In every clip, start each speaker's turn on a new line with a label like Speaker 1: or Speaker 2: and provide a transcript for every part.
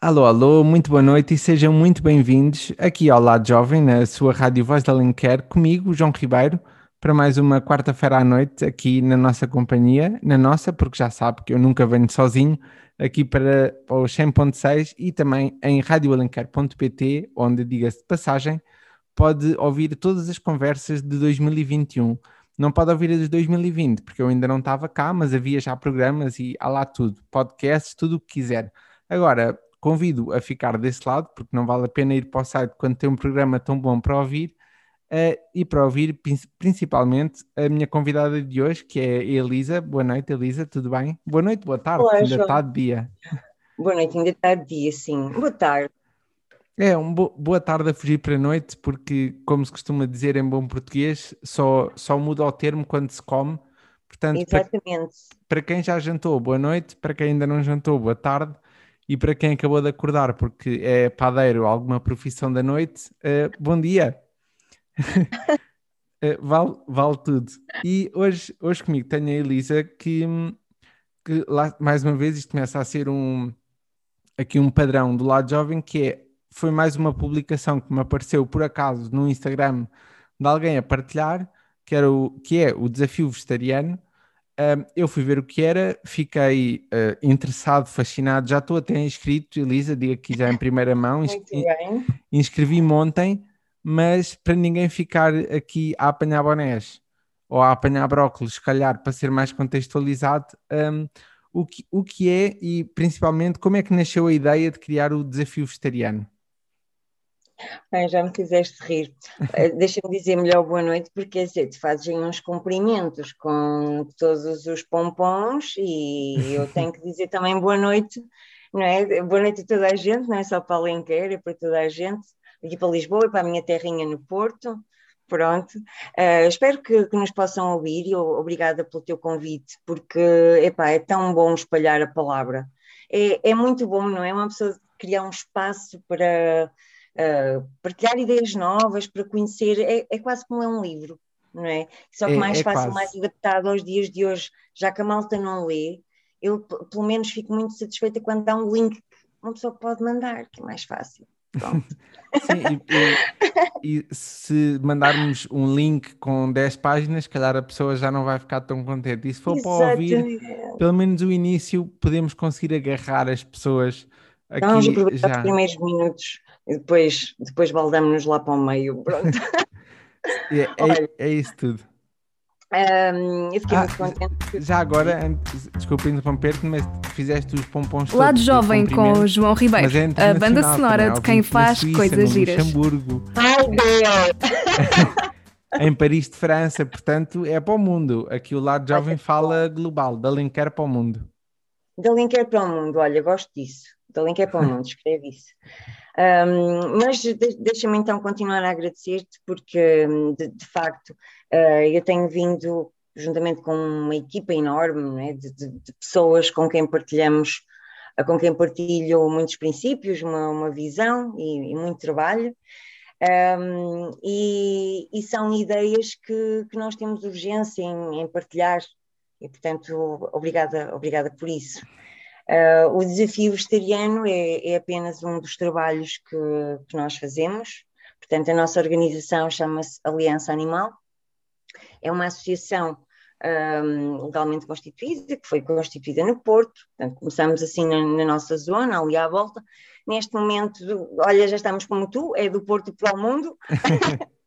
Speaker 1: Alô, alô, muito boa noite e sejam muito bem-vindos aqui ao Lado Jovem, na sua Rádio Voz da Alenquer, comigo, João Ribeiro, para mais uma quarta-feira à noite aqui na nossa companhia, na nossa, porque já sabe que eu nunca venho sozinho, aqui para, o 100.6 e também em radioalenquer.pt, onde, diga-se de passagem, pode ouvir todas as conversas de 2021. Não pode ouvir as de 2020, porque eu ainda não estava cá, mas havia já programas e há lá tudo, podcasts, tudo o que quiser. Agora, convido a ficar desse lado, porque não vale a pena ir para o site quando tem um programa tão bom para ouvir, uh, e para ouvir principalmente a minha convidada de hoje, que é a Elisa. Boa noite, Elisa, tudo bem? Boa noite, boa tarde,
Speaker 2: Olá,
Speaker 1: ainda está de dia.
Speaker 2: Boa noite, ainda está de dia, sim. Boa tarde.
Speaker 1: É, um bo boa tarde a fugir para a noite, porque, como se costuma dizer em bom português, só, só muda o termo quando se come. Portanto, para,
Speaker 2: Exatamente.
Speaker 1: para quem já jantou, boa noite, para quem ainda não jantou, boa tarde, e para quem acabou de acordar, porque é padeiro, alguma profissão da noite, eh, bom dia. Eh, vale, vale tudo. E hoje, hoje comigo tenho a Elisa, que, que lá, mais uma vez, isto começa a ser um, aqui um padrão do lado jovem, que é, foi mais uma publicação que me apareceu por acaso no Instagram de alguém a partilhar, que, era o, que é o desafio vegetariano. Um, eu fui ver o que era, fiquei uh, interessado, fascinado, já estou até inscrito, Elisa, diga aqui já em primeira mão, inscrevi-me ontem, mas para ninguém ficar aqui a apanhar bonés ou a apanhar brócolis, se calhar, para ser mais contextualizado, um, o, que, o que é e principalmente como é que nasceu a ideia de criar o desafio vegetariano?
Speaker 2: Bem, já me fizeste rir. Eh, Deixa-me dizer melhor boa noite, porque tu fazes aí uns cumprimentos com todos os pompons e eu tenho que dizer também boa noite, não é? Boa noite a toda a gente, não é só para Alenquer, é para toda a gente, aqui para Lisboa e para a minha terrinha no Porto. Pronto, Eh, espero que, que nos possam ouvir e obrigada pelo teu convite, porque epá, é tão bom espalhar a palavra. É, é muito bom, não é? Uma pessoa criar um espaço para uh, partilhar ideias novas, para conhecer, é, é quase como é um livro, não é? Só que
Speaker 1: É-
Speaker 2: mais
Speaker 1: é
Speaker 2: fácil,
Speaker 1: quase.
Speaker 2: mais adaptado aos dias de hoje, já que a malta não lê, eu pelo menos fico muito satisfeita quando dá um link que uma pessoa pode mandar, que é mais fácil.
Speaker 1: Sim, e, e- e se mandarmos um link com 10 páginas, se calhar a pessoa já não vai ficar tão contente. E se for para ouvir,
Speaker 2: Exatamente.
Speaker 1: pelo menos o início, podemos conseguir agarrar as pessoas
Speaker 2: Então vamos
Speaker 1: aqui
Speaker 2: aproveitar
Speaker 1: já.
Speaker 2: os primeiros minutos e depois, depois baldamos-nos lá para o meio. Pronto.
Speaker 1: É, é- é isso tudo.
Speaker 2: Um, eu fiquei
Speaker 1: Ah,
Speaker 2: muito contente.
Speaker 1: Já agora, antes, desculpa interromper-te, mas fizeste os pompons todos
Speaker 3: Lado
Speaker 1: de
Speaker 3: Jovem com João Ribeiro,
Speaker 1: é
Speaker 3: a banda sonora
Speaker 1: também,
Speaker 3: de quem faz
Speaker 1: Suíça,
Speaker 3: coisas
Speaker 1: no
Speaker 3: giras.
Speaker 1: Luxemburgo,
Speaker 2: Ai, Deus!
Speaker 1: em Paris de França, portanto é para o mundo. Aqui o Lado Jovem fala global, da Lenquer para o mundo.
Speaker 2: Da Linker para o mundo, olha, gosto disso. Da Linker para o mundo, escreve isso. Um, mas de- deixa-me então continuar a agradecer-te, porque de, de facto uh, eu tenho vindo, juntamente com uma equipa enorme é, de, de- de pessoas com quem partilhamos, com quem partilho muitos princípios, uma, uma visão e, e muito trabalho. Um, e, e são ideias que, que nós temos urgência em, em partilhar, e portanto, obrigada, obrigada por isso. Uh, o desafio vegetariano é, é apenas um dos trabalhos que, que nós fazemos. Portanto, a nossa organização chama-se Aliança Animal. É uma associação um, legalmente constituída, que foi constituída no Porto. Portanto, começamos assim na, na nossa zona, ali à volta. Neste momento, olha, já estamos como tu, é do Porto para o mundo.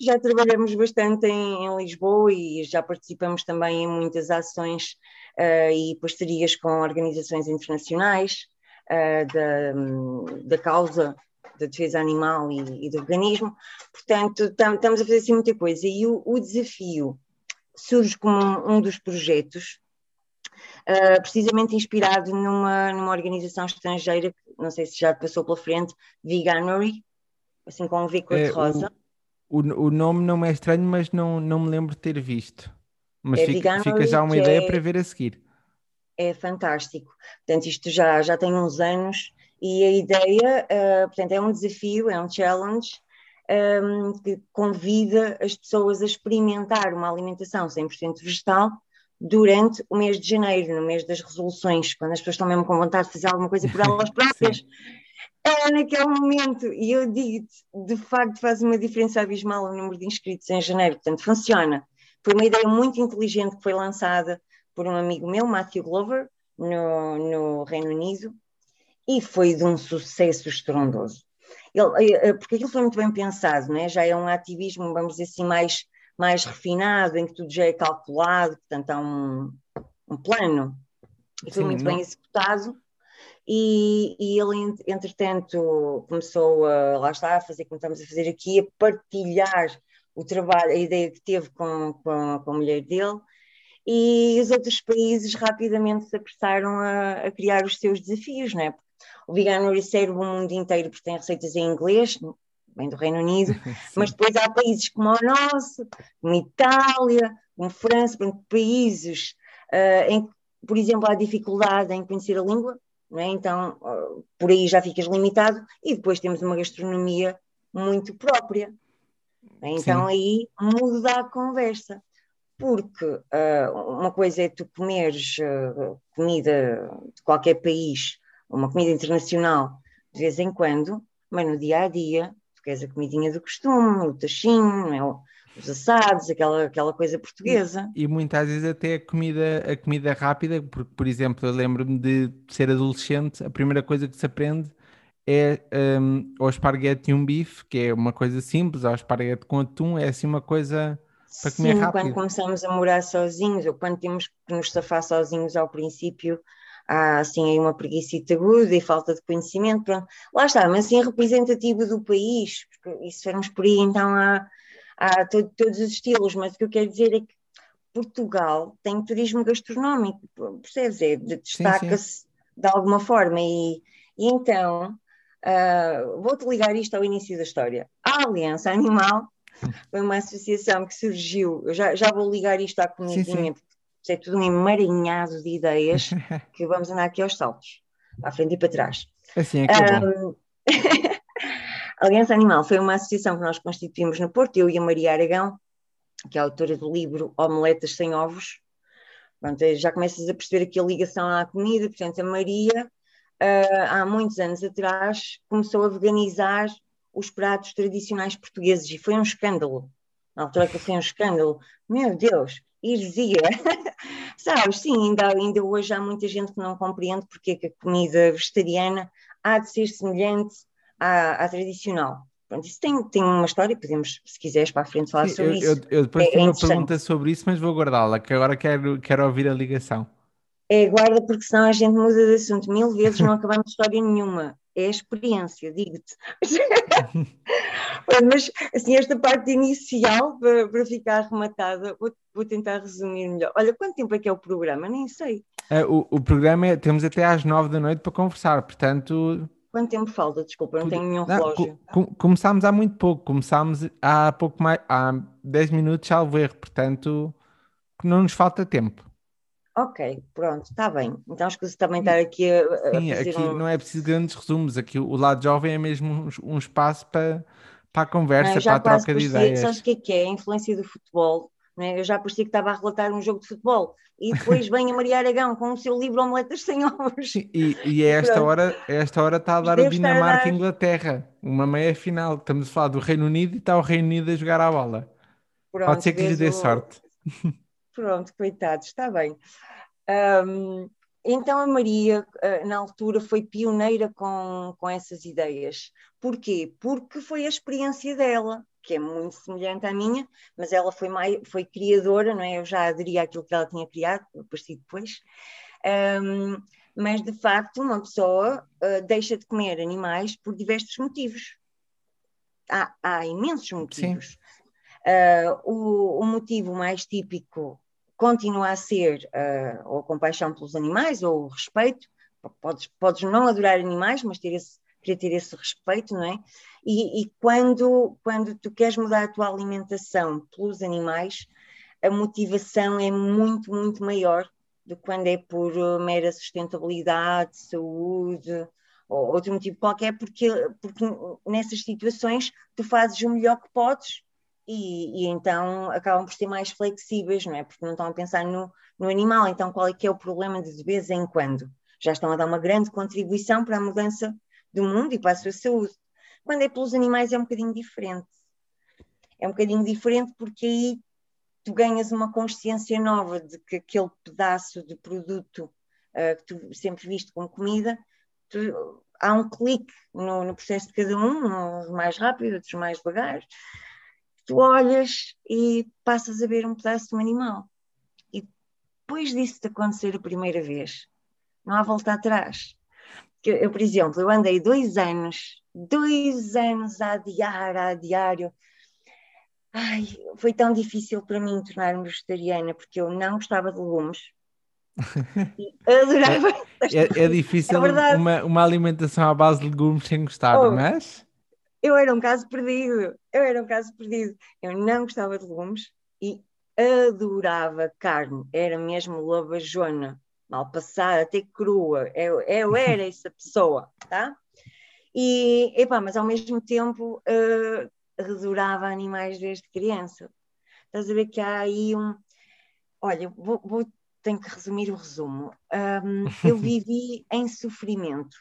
Speaker 2: já trabalhamos bastante em, em, Lisboa e já participamos também em muitas ações uh, e parcerias com organizações internacionais uh, da, da causa da defesa animal e, e do organismo. Portanto, tam, estamos a fazer assim muita coisa. E o, o desafio surge como um, um dos projetos, uh, precisamente inspirado numa, numa organização estrangeira, que não sei se já passou pela frente, Veganuary, assim com um V cor-de-rosa.
Speaker 1: É, o, o, nome não me é estranho, mas não, não me lembro de ter visto. Mas
Speaker 2: é
Speaker 1: fica, fica, já uma ideia é, para ver a seguir.
Speaker 2: É fantástico. Portanto, isto já, já tem uns anos e a ideia, uh, portanto, é um desafio, é um challenge um, que convida as pessoas a experimentar uma alimentação 100% vegetal durante o mês de janeiro, no mês das resoluções, quando as pessoas estão mesmo com vontade de fazer alguma coisa por elas próprias. É naquele momento, e eu digo-te, de facto faz uma diferença abismal o número de inscritos em janeiro, portanto funciona. Foi uma ideia muito inteligente que foi lançada por um amigo meu, Matthew Glover, no, no Reino Unido, e foi de um sucesso estrondoso. Ele, eh, eh, porque aquilo foi muito bem pensado, né? já é um ativismo, vamos dizer assim, mais, mais refinado, em que tudo já é calculado, portanto há um, um plano, e foi Sim, muito não... bem executado. E, e, ele, entretanto, começou a, lá está, a fazer como estamos a fazer aqui, a partilhar o trabalho, a ideia que teve com, com, com a mulher dele, e os outros países rapidamente se apressaram a, a criar os seus desafios, não é? O Veganuary serve o mundo inteiro porque tem receitas em inglês, vem do Reino Unido, mas depois há países como o nosso, como Itália, como França, países uh, em que, por exemplo, há dificuldade em conhecer a língua, é? então por aí já ficas limitado, e depois temos uma gastronomia muito própria. Então Sim. aí muda a conversa porque uh, uma coisa é tu comeres uh, comida de qualquer país, uma comida internacional, de vez em quando, mas no dia a dia, tu queres a comidinha do costume, o tachinho, é? Os assados, aquela, aquela coisa portuguesa.
Speaker 1: E, e, muitas vezes até a comida, a comida rápida, porque, por exemplo, eu lembro-me de ser adolescente, a primeira coisa que se aprende é um, o esparguete e um bife, que é uma coisa simples, o esparguete com atum, é assim uma coisa para comer Sim, rápido.
Speaker 2: quando começamos a morar sozinhos, ou quando temos que nos safar sozinhos ao princípio, há assim aí uma preguiça aguda e falta de conhecimento, pronto. Lá está, mas assim representativo do país, porque e se formos por aí, então há, há todo, todos os estilos, mas o que eu quero dizer é que Portugal tem turismo gastronómico, percebes? É, destaca-se de alguma forma e, e então uh, vou-te ligar isto ao início da história. A Aliança Animal foi uma associação que surgiu, eu já, já vou ligar isto à comidinha, porque é tudo um emaranhado de ideias que vamos andar aqui aos saltos, a frente e para trás.
Speaker 1: Assim é que é um,
Speaker 2: Aliança Animal foi uma associação que nós constituímos no Porto, eu e a Maria Aragão, que é autora do livro Omeletas Sem Ovos. Pronto, já começas a perceber aqui a ligação à comida, portanto, a Maria, uh, há muitos anos atrás, começou a veganizar os pratos tradicionais portugueses e foi um escândalo. Na altura que foi um escândalo, meu Deus, heresia. Sabes, sim, ainda, ainda hoje há muita gente que não compreende porque é que a comida vegetariana há de ser semelhante à, à tradicional. Pronto, isso tem, tem uma história, podemos, se quiseres, para a frente falar sim, sobre
Speaker 1: eu,
Speaker 2: isso.
Speaker 1: Eu, eu depois é, tenho é uma pergunta sobre isso, mas vou guardá-la, que agora quero, quero ouvir a ligação.
Speaker 2: É, guarda, porque senão a gente muda de assunto mil vezes, não acabamos história nenhuma é a experiência, digo-te. Mas, assim, esta parte inicial, para, para ficar rematada, vou, vou, tentar resumir melhor. Olha, quanto tempo é que é o programa? Nem sei.
Speaker 1: É, o, o programa é, temos até às nove da noite para conversar, portanto...
Speaker 2: Quanto tempo falta? Desculpa, não tenho nenhum relógio.
Speaker 1: Com, começámos há muito pouco, começámos há pouco mais, há dez minutos, salvo erro, portanto não nos falta tempo.
Speaker 2: Ok, pronto, está bem. Então escuso também estar aqui a, a
Speaker 1: Sim, aqui
Speaker 2: um...
Speaker 1: não é preciso grandes resumos. Aqui o lado jovem é mesmo um, um espaço para, para a conversa, não, para a troca de ideias.
Speaker 2: Sabes o que é que é? A influência do futebol. Né? Eu já parecia que estava a relatar um jogo de futebol. E depois vem a Maria Aragão com o seu livro Omeletas Sem Ovos.
Speaker 1: E, e a esta hora, esta hora está a dar Deve o Dinamarca-Inglaterra, uma meia final. Estamos a falar do Reino Unido e está o Reino Unido a jogar a bola. Pronto, Pode ser que lhe dê o... sorte.
Speaker 2: Pronto, coitados, está bem. Um, então a Maria, ah, na altura, foi pioneira com, com essas ideias. Porquê? Porque foi a experiência dela, que é muito semelhante à minha, mas ela foi, mais, foi criadora, não é? Eu já aderi àquilo que ela tinha criado, apareci depois. Um, mas, de facto, uma pessoa uh, deixa de comer animais por diversos motivos. Há, há imensos motivos. Uh, o, o, motivo mais típico continua a ser uh, ou a compaixão pelos animais ou o respeito. Podes, podes não adorar animais, mas ter esse, querer ter esse respeito, não é? E, e, quando, quando tu queres mudar a tua alimentação pelos animais, a motivação é muito, muito maior do que quando é por mera sustentabilidade, saúde ou outro motivo qualquer, porque, porque nessas situações tu fazes o melhor que podes e, e, então acabam por ser mais flexíveis, não é? Porque não estão a pensar no, no animal. Então, qual é que é o problema de de vez em quando? Já estão a dar uma grande contribuição para a mudança do mundo e para a sua saúde. Quando é pelos animais é um bocadinho diferente. É um bocadinho diferente porque aí tu ganhas uma consciência nova de que aquele pedaço de produto uh, que tu sempre viste como comida, tu, há um clique no, no, processo de cada um, uns mais rápido, outros mais devagar. Tu olhas e passas a ver um pedaço de um animal. E depois disso de acontecer a primeira vez, não há volta atrás. Eu, eu, por exemplo, eu andei dois anos, dois anos a adiar, a diário. Ai, foi tão difícil para mim tornar-me vegetariana, porque eu não gostava de legumes. adorava.
Speaker 1: É, é, é difícil é uma, uma alimentação à base de legumes sem gostar, oh, mas.
Speaker 2: Eu era um caso perdido. Eu era um caso perdido. Eu não gostava de legumes e adorava carne. Era mesmo lavajona mal passada, até crua. Eu, eu era essa pessoa, tá? E, epá, mas ao mesmo tempo uh, adorava animais desde criança. Estás a ver que há aí um. Olha, vou, vou tenho que resumir o resumo. Um, eu vivi em sofrimento.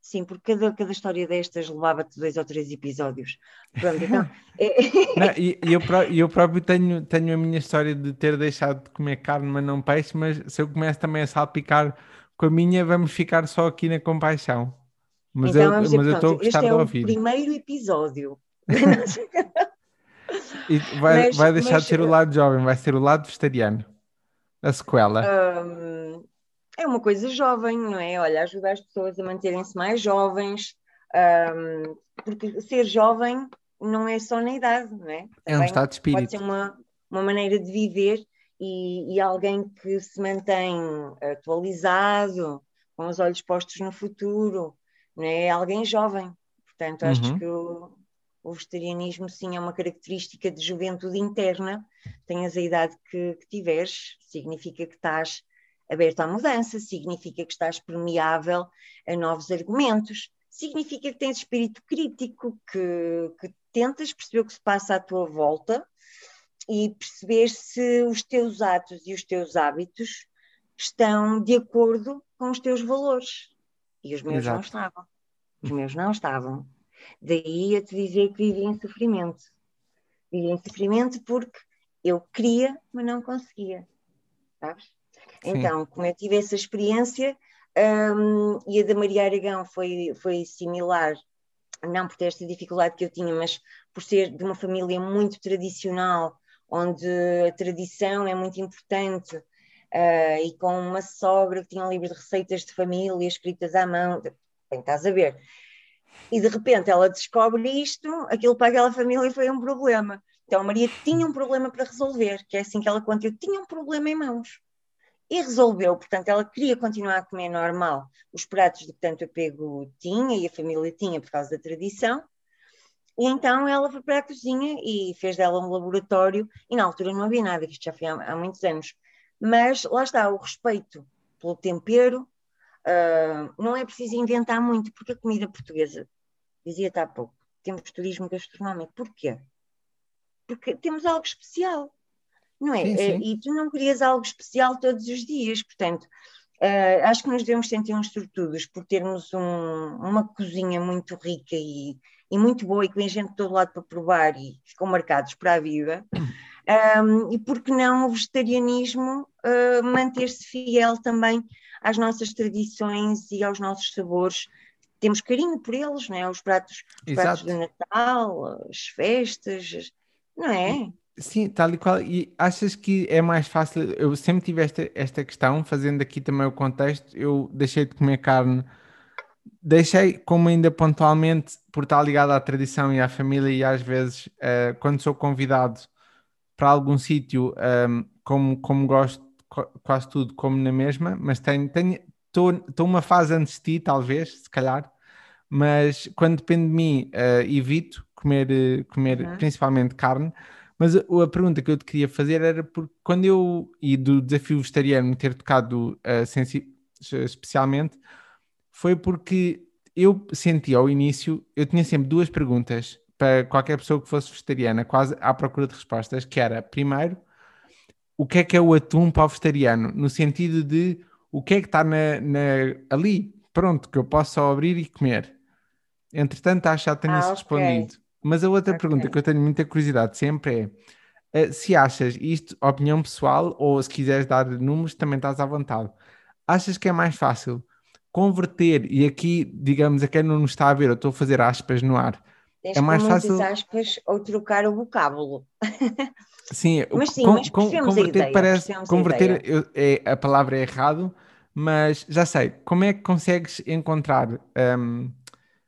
Speaker 2: Sim, porque cada, cada história destas levava-te dois ou três episódios. Pronto, então.
Speaker 1: É... não, e, e eu, eu próprio tenho, tenho a minha história de ter deixado de comer carne, mas não peixe. Mas se eu começo também a salpicar com a minha, vamos ficar só aqui na compaixão. Mas então, eu, mas eu estou a gostar
Speaker 2: este
Speaker 1: é
Speaker 2: de
Speaker 1: ouvir.
Speaker 2: o primeiro episódio.
Speaker 1: e vai, mas, vai deixar mas, de ser o lado jovem, vai ser o lado vegetariano. A sequela.
Speaker 2: Um, é uma coisa jovem, não é? Olha, ajudar as pessoas a manterem-se mais jovens, um, porque ser jovem não é só na idade, não é?
Speaker 1: Também é um estado de espírito.
Speaker 2: Pode ser uma, uma maneira de viver e, e alguém que se mantém atualizado, com os olhos postos no futuro, é? é alguém jovem. Portanto, acho uhum. que o, o, vegetarianismo sim é uma característica de juventude interna. Tenhas a idade que, que tiveres, significa que estás aberto à mudança, significa que estás permeável a novos argumentos, significa que tens espírito crítico, que, que tentas perceber o que se passa à tua volta e perceber se os teus atos e os teus hábitos estão de acordo com os teus valores. E os meus Exato. não estavam. Os meus não estavam. Daí a te dizer que vivi em sofrimento. Vivi em sofrimento porque eu queria, mas não conseguia. Sabes? Então, como eu tive essa experiência, um, e a da Maria Aragão foi, foi similar, não por ter esta dificuldade que eu tinha, mas por ser de uma família muito tradicional, onde a tradição é muito importante, uh, e com uma sogra que tinha um livro de receitas de família escritas à mão, bem, estás a ver. E de repente ela descobre isto, aquilo para aquela família foi um problema. Então a Maria tinha um problema para resolver, que é assim que ela conta, eu tinha um problema em mãos e resolveu, portanto, ela queria continuar a comer normal os pratos de que tanto apego tinha e a família tinha por causa da tradição. E então ela foi para a cozinha e fez dela um laboratório, e na altura não havia nada, isto já foi há, há muitos anos. Mas lá está, o respeito pelo tempero, uh, não é preciso inventar muito, porque a comida portuguesa, dizia-te há pouco, temos turismo gastronómico. Porquê? Porque temos algo especial não é? Sim, sim. E tu não querias algo especial todos os dias, portanto, uh, acho que nos devemos sentir uns sortudos por termos um, uma cozinha muito rica e, e, muito boa e que vem gente de todo lado para provar e ficam marcados para a vida. Um, e porque não o vegetarianismo uh, manter-se fiel também às nossas tradições e aos nossos sabores temos carinho por eles, não é? Os pratos, os pratos de Natal, as festas, não é?
Speaker 1: Sim, tal e qual. E achas que é mais fácil? Eu sempre tive esta, esta questão, fazendo aqui também o contexto. Eu deixei de comer carne, deixei como ainda pontualmente, por estar ligado à tradição e à família, e às vezes, uh, quando sou convidado para algum sítio, um, ehm, como, como gosto quase tudo, como na mesma, mas tenho, tenho, estou uma fase antes de ti, talvez, se calhar, mas quando depende de mim, uh, evito comer, uh, comer uhum. principalmente carne. Mas a, a, pergunta que eu te queria fazer era porque quando eu, e do desafio vegetariano ter tocado uh, especialmente, foi porque eu senti ao início, eu tinha sempre duas perguntas para qualquer pessoa que fosse vegetariana, quase à procura de respostas, que era, primeiro, o que é que é o atum para o vegetariano? No sentido de o que é que está na, na, ali, pronto, que eu posso só abrir e comer. Entretanto, acho que já tenho ah, isso okay. respondido. Mas a outra okay. pergunta que eu tenho muita curiosidade sempre é uh, se achas isto, opinião pessoal, ou se quiseres dar números, também estás à vontade. Achas que é mais fácil converter, e aqui, digamos, a quem não nos está a ver, eu estou a fazer aspas no ar.
Speaker 2: Tens é mais fácil. aspas ou trocar o vocábulo.
Speaker 1: Sim, mas sim, com, mas com, converter ideia, parece converter a, eu, é, a palavra é errado, mas já sei. Como é que consegues encontrar um,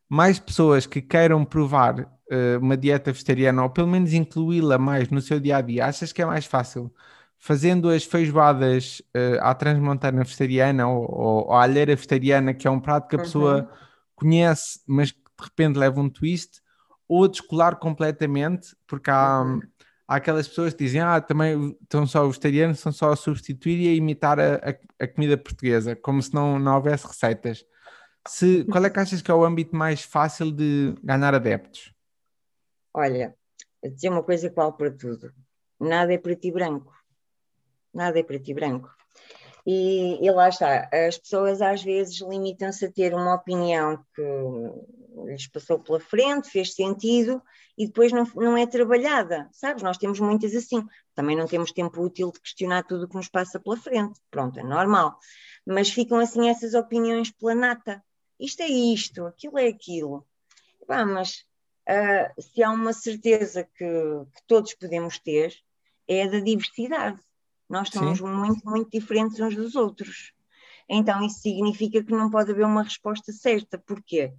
Speaker 1: mais pessoas que queiram provar uh, uma dieta vegetariana ou pelo menos incluí-la mais no seu dia a dia? Achas que é mais fácil fazendo as feijoadas uh, à transmontana vegetariana ou, ou, ou à alheira vegetariana, que é um prato que a pessoa uhum. conhece, mas que de repente leva um twist, ou descolar completamente, porque há. Uhum há aquelas pessoas que dizem, ah, também estão só vegetarianos, estão só a substituir e a imitar a, a, a, comida portuguesa, como se não, não houvesse receitas. Se, qual é que achas que é o âmbito mais fácil de ganhar adeptos?
Speaker 2: Olha, dizer uma coisa qual para tudo. Nada é preto e branco. Nada é preto e branco. E, e lá está, as pessoas às vezes limitam-se a ter uma opinião que lhes passou pela frente, fez sentido e depois não, não é trabalhada, sabes? Nós temos muitas assim. Também não temos tempo útil de questionar tudo o que nos passa pela frente. Pronto, é normal. Mas ficam assim essas opiniões pela nata. Isto é isto, aquilo é aquilo. Bah, mas uh, se há uma certeza que, que, todos podemos ter, é a da diversidade. Nós somos Sim. muito, muito diferentes uns dos outros. Então, isso significa que não pode haver uma resposta certa. Porquê?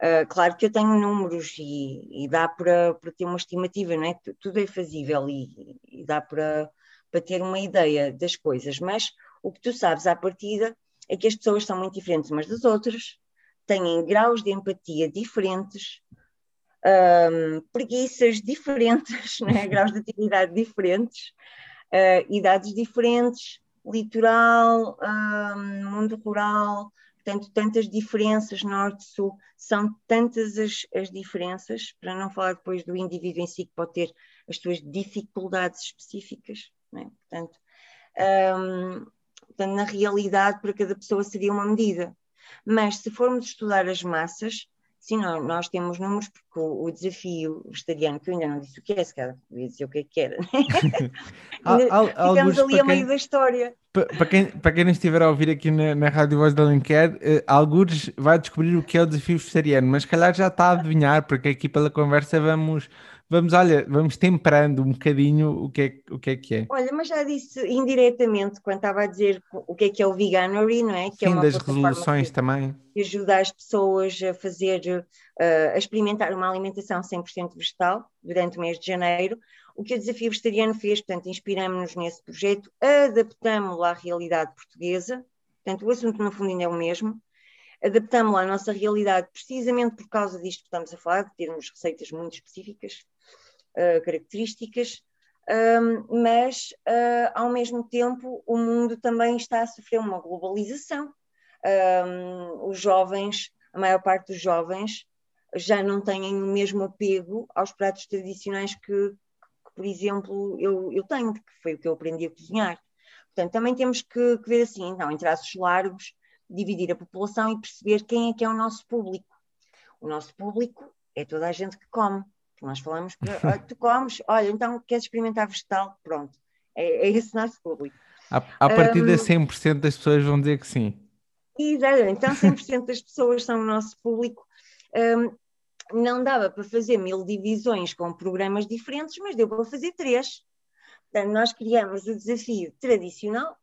Speaker 2: Uh, claro que eu tenho números e, e dá para, para, ter uma estimativa, não é? Tudo é fazível e, e dá para, para ter uma ideia das coisas, mas o que tu sabes à partida é que as pessoas são muito diferentes umas das outras, têm graus de empatia diferentes, um, preguiças diferentes, né? graus de atividade diferentes, uh, idades diferentes, litoral, um, mundo rural, Portanto, tantas diferenças norte-sul, são tantas as, as diferenças, para não falar depois do indivíduo em si, que pode ter as suas dificuldades específicas. É? Portanto, um, portanto, na realidade, para cada pessoa seria uma medida. Mas se formos estudar as massas, Sim, nós, temos números porque o, o, desafio vegetariano, que eu ainda não disse o que é, se calhar devia dizer o que é que era. Ficamos ali a meio da história.
Speaker 1: Para quem, para quem não estiver a ouvir aqui na, na Rádio Voz da Alenquer, uh, algures vai descobrir o que é o desafio vegetariano, mas calhar já está a adivinhar, porque aqui pela conversa vamos vamos, olha, vamos temperando um bocadinho o que é, o que, é, que é.
Speaker 2: Olha, mas já disse indiretamente quando estava a dizer o que é que é o veganery, não é? Que
Speaker 1: é Sim, é uma das resoluções que, também.
Speaker 2: Que ajuda as pessoas a fazer, uh, a experimentar uma alimentação 100% vegetal durante o mês de janeiro. O que o Desafio Vegetariano fez, portanto, inspiramos-nos nesse projeto, adaptamos-lo à realidade portuguesa, portanto, o assunto no fundo ainda é o mesmo, adaptamos-lo à nossa realidade precisamente por causa disto que estamos a falar, de termos receitas muito específicas, uh, características, um, mas uh, ao mesmo tempo o mundo também está a sofrer uma globalização. Um, os jovens, a maior parte dos jovens, já não têm o mesmo apego aos pratos tradicionais que, que por exemplo, eu, eu tenho, que foi o que eu aprendi a cozinhar. Portanto, também temos que, que ver assim, então, em traços largos, dividir a população e perceber quem é que é o nosso público. O nosso público é toda a gente que come. Nós falamos ah, tu comes, olha, então queres experimentar vegetal? Pronto, é, é esse nosso público.
Speaker 1: A, a partir um, de 100% das pessoas vão dizer que sim.
Speaker 2: Então 100% das pessoas são o nosso público. Um, não dava para fazer mil divisões com programas diferentes, mas deu para fazer três. Portanto, nós criamos o desafio tradicional,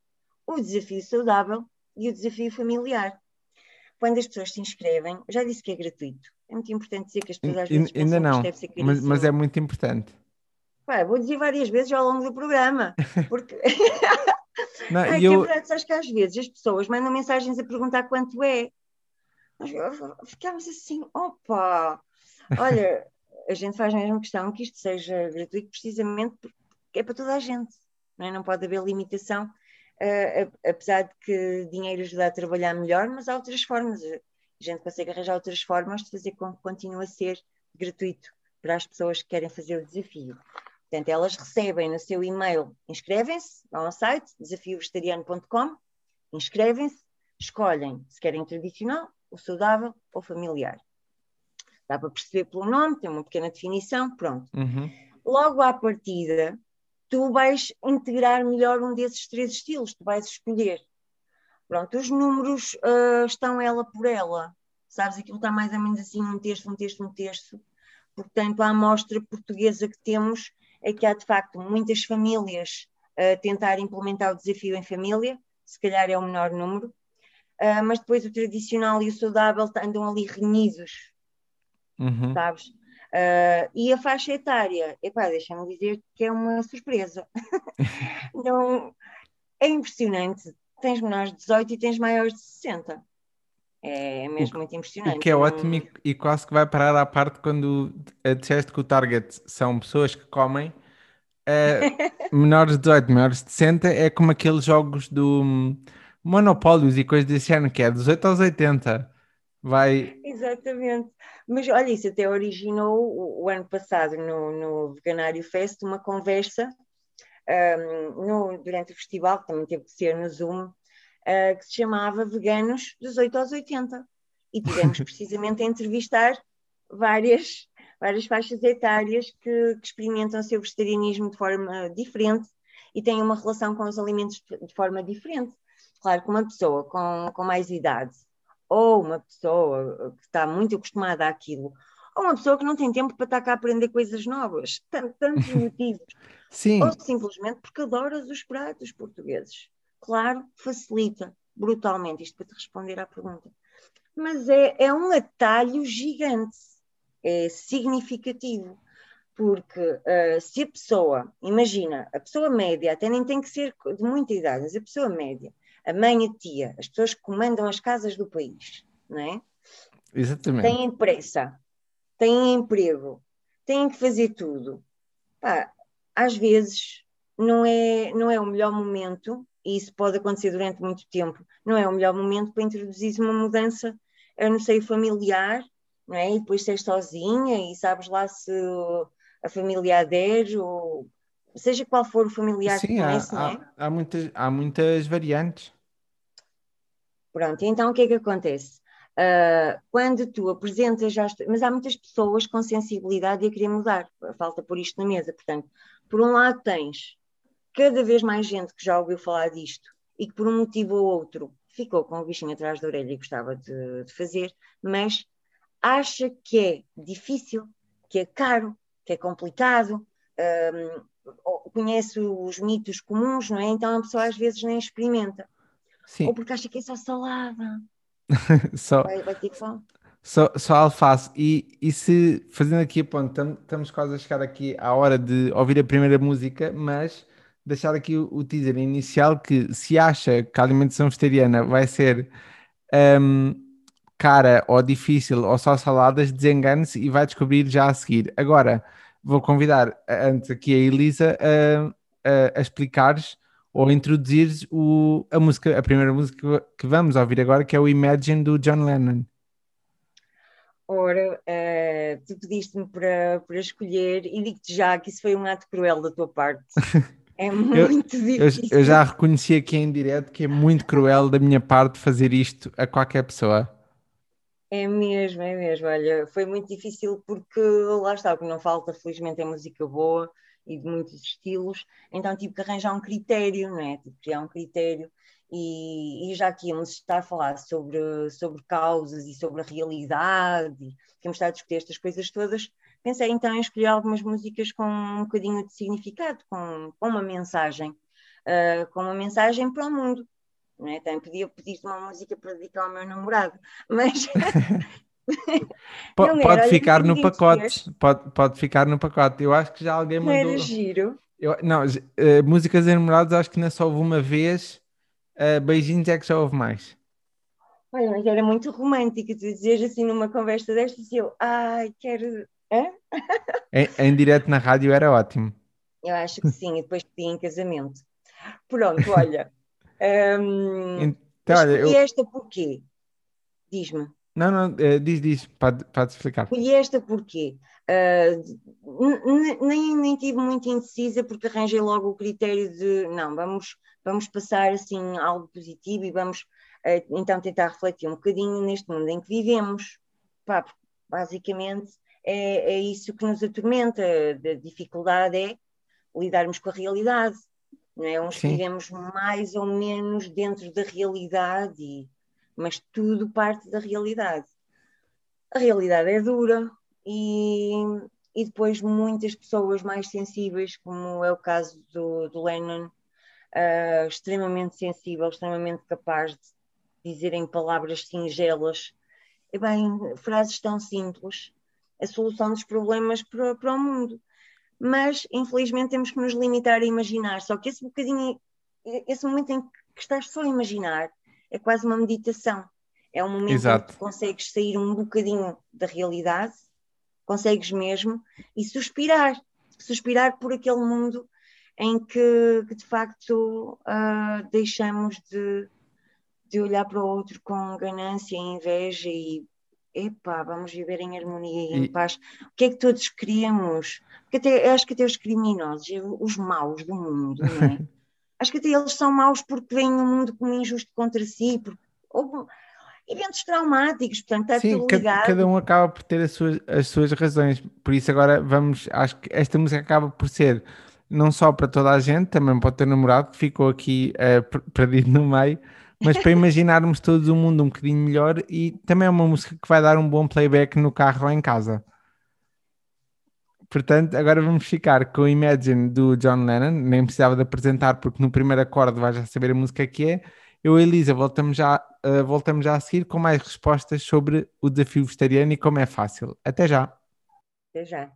Speaker 2: o desafio saudável e o desafio familiar. Quando as pessoas se inscrevem, já disse que é gratuito. É muito importante dizer que as pessoas às vezes
Speaker 1: Ainda não, mas, mas, é muito importante.
Speaker 2: Pá, vou dizer várias vezes ao longo do programa, porque não, é, eu... que é verdade, sabes que às vezes as pessoas mandam mensagens a perguntar quanto é. Nós ficamos assim, opa, olha, a gente faz a mesma questão que isto seja gratuito precisamente porque é para toda a gente, não, é? não pode haver limitação uh, apesar de que dinheiro ajuda a trabalhar melhor, mas há outras formas. A gente consegue arranjar outras formas de fazer com que continue a ser gratuito para as pessoas que querem fazer o desafio. Portanto, elas recebem no seu e-mail, inscrevem-se, vão ao site desafiovegetariano.com, inscrevem-se, escolhem se querem tradicional, o saudável ou familiar. Dá para perceber pelo nome, tem uma pequena definição, pronto.
Speaker 1: Uhum.
Speaker 2: Logo à partida, tu vais integrar melhor um desses três estilos, tu vais escolher. Pronto, os números uh, estão ela por ela. Sabes, aquilo está mais ou menos assim, um terço, um terço, um terço. Portanto, a amostra portuguesa que temos é que há de facto muitas famílias a tentar implementar o desafio em família, se calhar é o menor número, uh, mas depois o tradicional e o saudável andam ali renhidos,
Speaker 1: Uhum.
Speaker 2: sabes? Uh, e a faixa etária, epá, deixa-me dizer que é uma surpresa. Não, é impressionante. Tens menores de 18 e tens maiores de 60. É mesmo muito impressionante.
Speaker 1: O que é ótimo e, e quase que vai parar à parte quando disseste que o target são pessoas que comem. eh, menores de 18, menores de 60 é como aqueles jogos do hum, Monopólios e coisas desse género, que é dos 8 aos 80. Vai.
Speaker 2: Exatamente. Mas olha, isso até originou o, o ano passado no, no Veganário Fest uma conversa no- durante o festival, que também teve que ser no Zoom, ah, que se chamava Veganos dos 8 aos 80. E tivemos precisamente a entrevistar várias, várias faixas etárias que, que experimentam o seu vegetarianismo de forma diferente e têm uma relação com os alimentos de, forma diferente. Claro que uma pessoa com, com mais idade ou uma pessoa que está muito acostumada àquilo, ou uma pessoa que não tem tempo para estar cá a aprender coisas novas, Tan- tantos motivos,
Speaker 1: Sim,
Speaker 2: ou simplesmente porque adoras os pratos portugueses. Claro, facilita brutalmente isto para te responder à pergunta. Mas é, é um atalho gigante, é significativo, porque ah, se a pessoa, imagina, a pessoa média, até nem tem que ser de muita idade, mas a pessoa média, a mãe, a tia, as pessoas que comandam as casas do país, não é?
Speaker 1: exatamente.
Speaker 2: têm pressa, têm emprego, têm que fazer tudo. Pá, às vezes não é, não é o melhor momento, e isso pode acontecer durante muito tempo, não é o melhor momento para introduzir uma mudança eh, no seio familiar, não é? E depois ser sozinha e sabes lá se a família adere ou seja qual for o familiar que
Speaker 1: Sim, há,
Speaker 2: conhece, não é?
Speaker 1: há, há muitas, há muitas variantes.
Speaker 2: Pronto, então o que é que acontece? Ah, quando tu apresentas já, mas há muitas pessoas com sensibilidade e a querer mudar, falta pôr isto na mesa. Portanto, por um lado tens cada vez mais gente que já ouviu falar disto e que por um motivo ou outro ficou com o bichinho atrás da orelha e gostava de, de fazer, mas acha que é difícil, que é caro, que é complicado, ou conhece os mitos comuns, não é? Então a pessoa às vezes nem experimenta.
Speaker 1: Sim,
Speaker 2: Ou porque acha que é só salada.
Speaker 1: só,
Speaker 2: Vai, vai ter fome.
Speaker 1: Só, só alface. E, e se, fazendo aqui a ponto, tam- estamos quase a chegar aqui à hora de ouvir a primeira música, mas deixar aqui o, o teaser inicial que se acha que a alimentação vegetariana vai ser hum, cara ou difícil ou só saladas, desengane-se e vai descobrir já a seguir. Agora, vou convidar antes aqui a Elisa a, a, a explicares ou introduzires o, a música, a primeira música que vamos ouvir agora, que é o Imagine do John Lennon.
Speaker 2: Ora, eh, tu pediste-me para, para escolher e digo-te já que isso foi um ato cruel da tua parte. É muito
Speaker 1: Eu,
Speaker 2: difícil.
Speaker 1: eu já reconheci aqui em direto que é muito cruel da minha parte fazer isto a qualquer pessoa.
Speaker 2: É mesmo, é mesmo. Olha, foi muito difícil porque lá está, o que não falta, felizmente, é música boa e de muitos estilos. Então tive que arranjar um critério, não é? Tive que criar um critério. E, e já que íamos estar a falar sobre, sobre causas e sobre a realidade, e que íamos estar a discutir estas coisas todas, pensei então em escolher algumas músicas com um bocadinho de significado, com, com uma mensagem, ah, com uma mensagem para o mundo. Não é? Também podia pedir-te uma música para dedicar ao meu namorado, mas
Speaker 1: pode
Speaker 2: olha,
Speaker 1: ficar no pacote. Pode, pode ficar no pacote. Eu acho que já alguém
Speaker 2: não era
Speaker 1: mandou.
Speaker 2: giro.
Speaker 1: Eu- não, eh, músicas enamoradas acho que não só houve uma vez. Eh, beijinhos é que já houve mais.
Speaker 2: Olha, mas era muito romântico tu dizeres assim numa conversa destas e eu, ai, quero. Hã?
Speaker 1: Em, em direto na rádio era ótimo.
Speaker 2: Eu acho que sim, e depois pedi em casamento. Pronto, olha. hum,
Speaker 1: Então, olha, eu,
Speaker 2: esta porquê? Diz-me.
Speaker 1: Não, não, eh, diz, diz, pode, pode explicar.
Speaker 2: Escolhi esta porque uh, nem, nem tive muito indecisa porque arranjei logo o critério de não, vamos, vamos passar assim algo positivo e vamos uh, então tentar refletir um bocadinho neste mundo em que vivemos. Pá, basicamente é, é isso que nos atormenta, a dificuldade é lidarmos com a realidade. Não é? Uns Sim. vivemos mais ou menos dentro da realidade e mas tudo parte da realidade. A realidade é dura e, e depois muitas pessoas mais sensíveis, como é o caso do, do Lennon, uh, extremamente sensível, extremamente capaz de dizer em palavras singelas, e bem, frases tão simples, a solução dos problemas para, para o mundo. Mas, infelizmente, temos que nos limitar a imaginar. Só que esse bocadinho, esse momento em que estás só a imaginar, é quase uma meditação. É um momento Exato. em que consegues sair um bocadinho da realidade, consegues mesmo, e suspirar. Suspirar por aquele mundo em que, que de facto uh, deixamos de, de olhar para o outro com ganância, inveja e epá, vamos viver em harmonia e em paz. O que é que todos queremos? Porque até, acho que até os criminosos, os maus do mundo, não é? acho que até eles são maus porque veem o mundo como injusto contra si, porque houve eventos traumáticos, portanto está
Speaker 1: Sim, tudo ligado. Cada um acaba por ter as suas, as suas razões, por isso agora vamos, acho que esta música acaba por ser não só para toda a gente, também para o teu namorado que ficou aqui uh, perdido no meio, mas para imaginarmos todos um mundo um bocadinho melhor e também é uma música que vai dar um bom playback no carro ou em casa. Portanto, agora vamos ficar com Imagine do John Lennon, nem precisava de apresentar porque no primeiro acorde vais já saber a música que é. Eu e Elisa voltamos já, uh, voltamos já a seguir com mais respostas sobre o desafio vegetariano e como é fácil. Até já.
Speaker 2: Até já.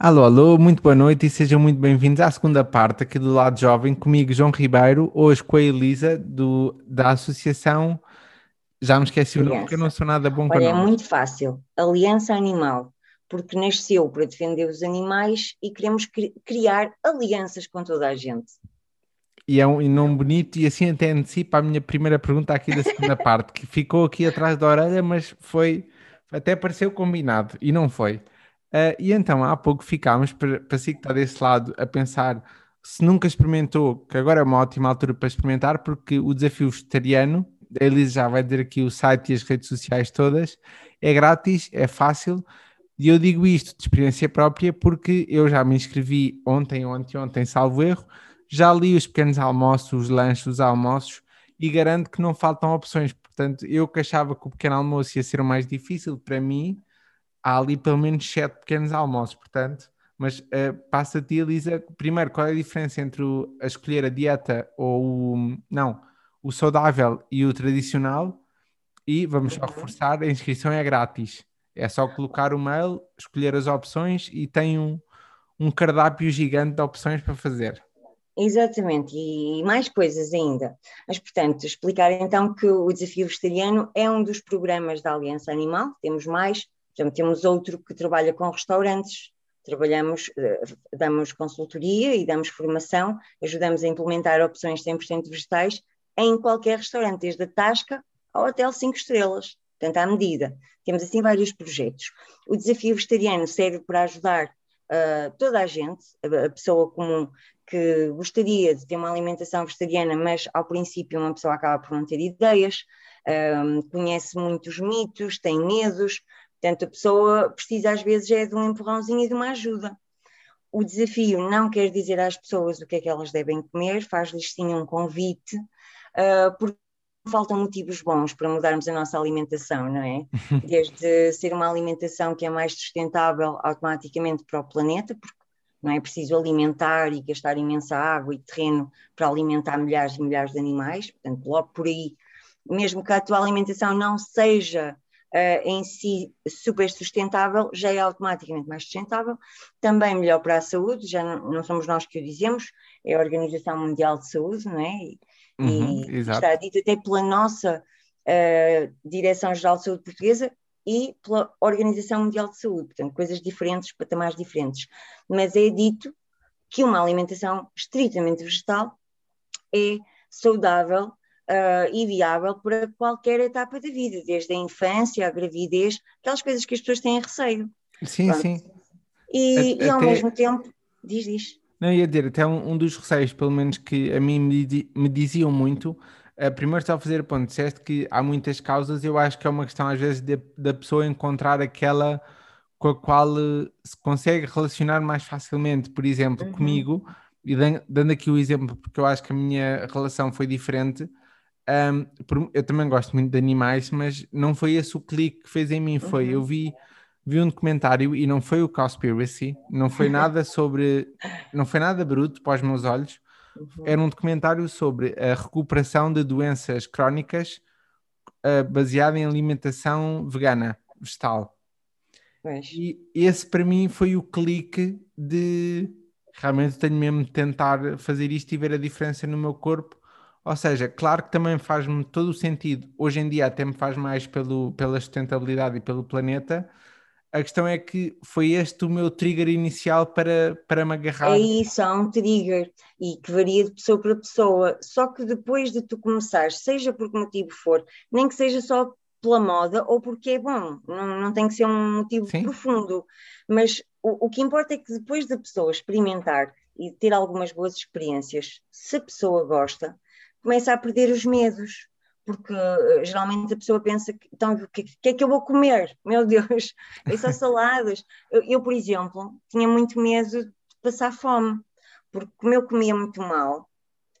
Speaker 1: Alô, alô, muito boa noite e sejam muito bem-vindos à segunda parte aqui do Lado Jovem, comigo João Ribeiro, hoje com a Elisa do, da Associação já me esqueci o nome porque eu não sou nada bom
Speaker 2: com Olha, é muito fácil. Aliança Animal, porque nasceu para defender os animais e queremos cri criar alianças com toda a gente.
Speaker 1: E é um nome bonito e assim até antecipa a minha primeira pergunta aqui da segunda parte, que ficou aqui atrás da orelha, mas foi, até pareceu combinado e não foi. Uh, e então há pouco ficámos, para, para si que está desse lado, a pensar se nunca experimentou, que agora é uma ótima altura para experimentar, porque o desafio vegetariano a Elisa já vai dizer aqui o site e as redes sociais todas. É grátis, é fácil. E eu digo isto de experiência própria porque eu já me inscrevi ontem ou anteontem, salvo erro. Já li os pequenos almoços, os lanches, os almoços e garanto que não faltam opções. Portanto, eu que achava que o pequeno almoço ia ser o mais difícil para mim, há ali pelo menos sete pequenos almoços. Portanto, mas uh, passa a Elisa. Primeiro, qual é a diferença entre o, a escolher a dieta ou o. Não, o saudável e o tradicional. E vamos só uhum. reforçar: a inscrição é grátis. É só colocar o mail, escolher as opções e tem um, um cardápio gigante de opções para fazer.
Speaker 2: Exatamente, e mais coisas ainda. Mas, portanto, explicar então que o Desafio Vegetariano é um dos programas da Aliança Animal, temos mais, exemplo, temos outro que trabalha com restaurantes, trabalhamos, eh, damos consultoria e damos formação, ajudamos a implementar opções 100% vegetais em qualquer restaurante, desde a Tasca ao Hotel 5 Estrelas, portanto, à medida. Temos assim vários projetos. O desafio vegetariano serve para ajudar uh, toda a gente, a, a, pessoa comum que gostaria de ter uma alimentação vegetariana, mas ao princípio uma pessoa acaba por não ter ideias, uh, conhece muitos mitos, tem medos, portanto, a pessoa precisa às vezes é de um empurrãozinho e de uma ajuda. O desafio não quer dizer às pessoas o que é que elas devem comer, faz-lhes sim um convite uh, porque faltam motivos bons para mudarmos a nossa alimentação, não é? Desde ser uma alimentação que é mais sustentável automaticamente para o planeta, porque não é preciso alimentar e gastar imensa água e terreno para alimentar milhares e milhares de animais, portanto, logo por aí, mesmo que a tua alimentação não seja uh, em si super sustentável, já é automaticamente mais sustentável, também melhor para a saúde, já não, não somos nós que o dizemos, é a Organização Mundial de Saúde, não é? E, Uhum, e exato. está dito até pela nossa uh, Direção-Geral de Saúde Portuguesa e pela Organização Mundial de Saúde, portanto, coisas diferentes, patamares diferentes. Mas é dito que uma alimentação estritamente vegetal é saudável uh, e viável para qualquer etapa da vida, desde a infância, a gravidez, aquelas coisas que as pessoas têm receio.
Speaker 1: Sim, Pronto. sim.
Speaker 2: E, a, e ao até... mesmo tempo, diz, diz.
Speaker 1: Não, ia dizer, até um, um dos receios, pelo menos que a mim me, me diziam muito, uh, primeiro só fazer ponto, disseste que há muitas causas, eu acho que é uma questão às vezes da pessoa encontrar aquela com a qual uh, se consegue relacionar mais facilmente, por exemplo, uhum. comigo, e dando aqui o exemplo, porque eu acho que a minha relação foi diferente, um, eu também gosto muito de animais, mas não foi esse o clique que fez em mim, foi, uhum. eu vi vi um documentário e não foi o Conspiracy, não foi nada sobre, não foi nada bruto para os meus olhos. Uhum. Era um documentário sobre a recuperação de doenças crónicas uh, baseada em alimentação vegana, vegetal. Pois. E esse para mim foi o clique de realmente tenho mesmo de tentar fazer isto e ver a diferença no meu corpo. Ou seja, claro que também faz-me todo o sentido. Hoje em dia até me faz mais pelo, pela sustentabilidade e pelo planeta, a questão é que foi este o meu trigger inicial para, para me agarrar.
Speaker 2: É isso, há um trigger e que varia de pessoa para pessoa. Só que depois de tu começar, seja por que motivo for, nem que seja só pela moda ou porque é bom, não, não tem que ser um motivo Sim. profundo. Mas o, o que importa é que depois da pessoa experimentar e ter algumas boas experiências, se a pessoa gosta, começa a perder os medos porque uh, geralmente a pessoa pensa que, então, o que, que, é que eu vou comer? Meu Deus, é só saladas. Eu, eu, por exemplo, tinha muito medo de passar fome, porque como eu comia muito mal,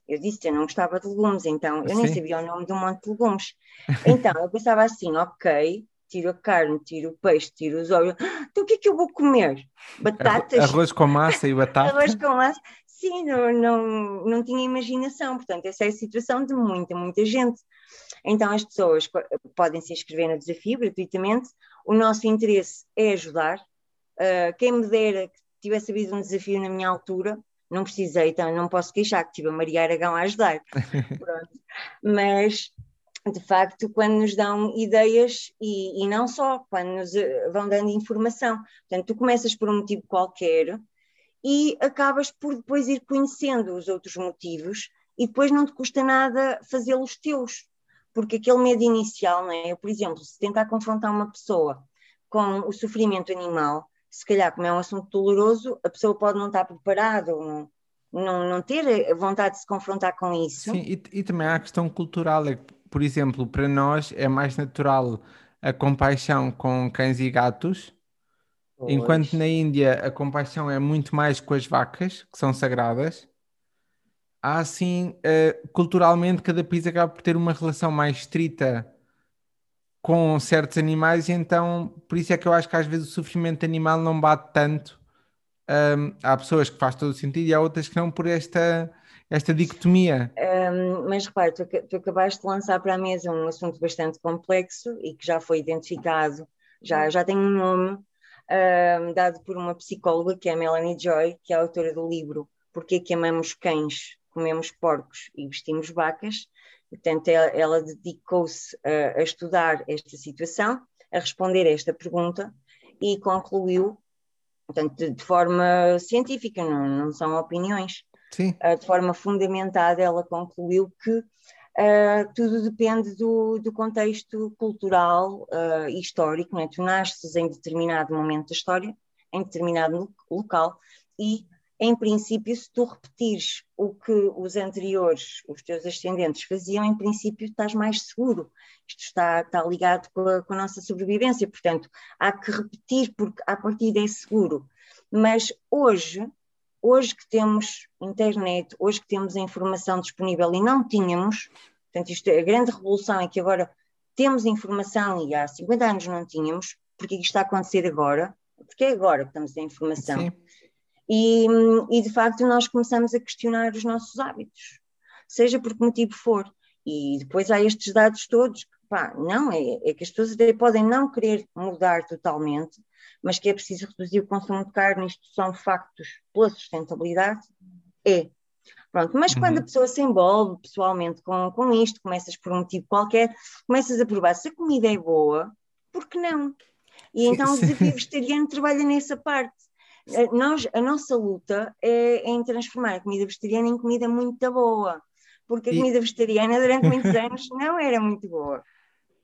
Speaker 2: eu disse que eu não gostava de legumes, então eu Sim. nem sabia o nome de um monte de legumes. Então eu pensava assim, ok, tiro a carne, tiro o peixe, tiro os ovos, então o que é que eu vou comer?
Speaker 1: Batatas? Arroz com massa e batata?
Speaker 2: Arroz com massa. Sim, não, não, não tinha imaginação, portanto, essa é a situação de muita, muita gente. Então, as pessoas podem se inscrever no desafio gratuitamente. O nosso interesse é ajudar. Uh, quem me dera que tivesse havido um desafio na minha altura, não precisei, então não posso queixar que tive a Maria Aragão a ajudar. Mas, de facto, quando nos dão ideias e, e, não só, quando nos eh, vão dando informação. Portanto, tu começas por um motivo qualquer e acabas por depois ir conhecendo os outros motivos e depois não te custa nada fazê-los teus porque aquele medo inicial, não é? Eu, por exemplo, se tentar confrontar uma pessoa com o sofrimento animal, se calhar, como é um assunto doloroso, a pessoa pode não estar preparada ou não, não, não ter vontade de se confrontar com isso.
Speaker 1: Sim, e, e também há a questão cultural, é que, por exemplo, para nós é mais natural a compaixão com cães e gatos, pois. enquanto na Índia a compaixão é muito mais com as vacas, que são sagradas há assim, uh, culturalmente, cada país acaba por ter uma relação mais estrita com certos animais, e então por isso é que eu acho que às vezes o sofrimento animal não bate tanto. Um, há pessoas que faz todo o sentido e há outras que não por esta, esta dicotomia.
Speaker 2: Um, mas repare, tu, tu acabaste de lançar para a mesa um assunto bastante complexo e que já foi identificado, já, já tem um nome um, dado por uma psicóloga que é a Melanie Joy, que é autora do livro Porquê que amamos cães comemos porcos e vestimos vacas. Portanto, ela, ela dedicou-se a, a, estudar esta situação, a responder a esta pergunta e concluiu, portanto, de, de forma científica, não, não são opiniões, uh, de forma fundamentada, ela concluiu que uh, tudo depende do, do contexto cultural uh, e histórico. Não é? Tu nasces em determinado momento da história, em determinado local, e em princípio, se tu repetires o que os anteriores, os teus ascendentes faziam, em princípio estás mais seguro. Isto está, está ligado com a, com a nossa sobrevivência, portanto, há que repetir, porque a partida é seguro. Mas hoje, hoje que temos internet, hoje que temos a informação disponível e não tínhamos, portanto, isto é a grande revolução é que agora temos informação e há 50 anos não tínhamos, porque isto está a acontecer agora, porque é agora que estamos a informação. Sim. E, e de facto nós começamos a questionar os nossos hábitos, seja por que motivo for. E depois há estes dados todos que, pá, não, é, é que as pessoas até podem não querer mudar totalmente, mas que é preciso reduzir o consumo de carne, isto são factos pela sustentabilidade, é. Pronto, mas uhum. quando a pessoa se envolve pessoalmente com, com isto, começas por um motivo qualquer, começas a provar se a comida é boa, por que não? E sim, então sim. o desafio vegetariano trabalha nessa parte nós, a nossa luta é, em transformar a comida vegetariana em comida muito boa. porque a comida e... vegetariana durante muitos anos não era muito boa.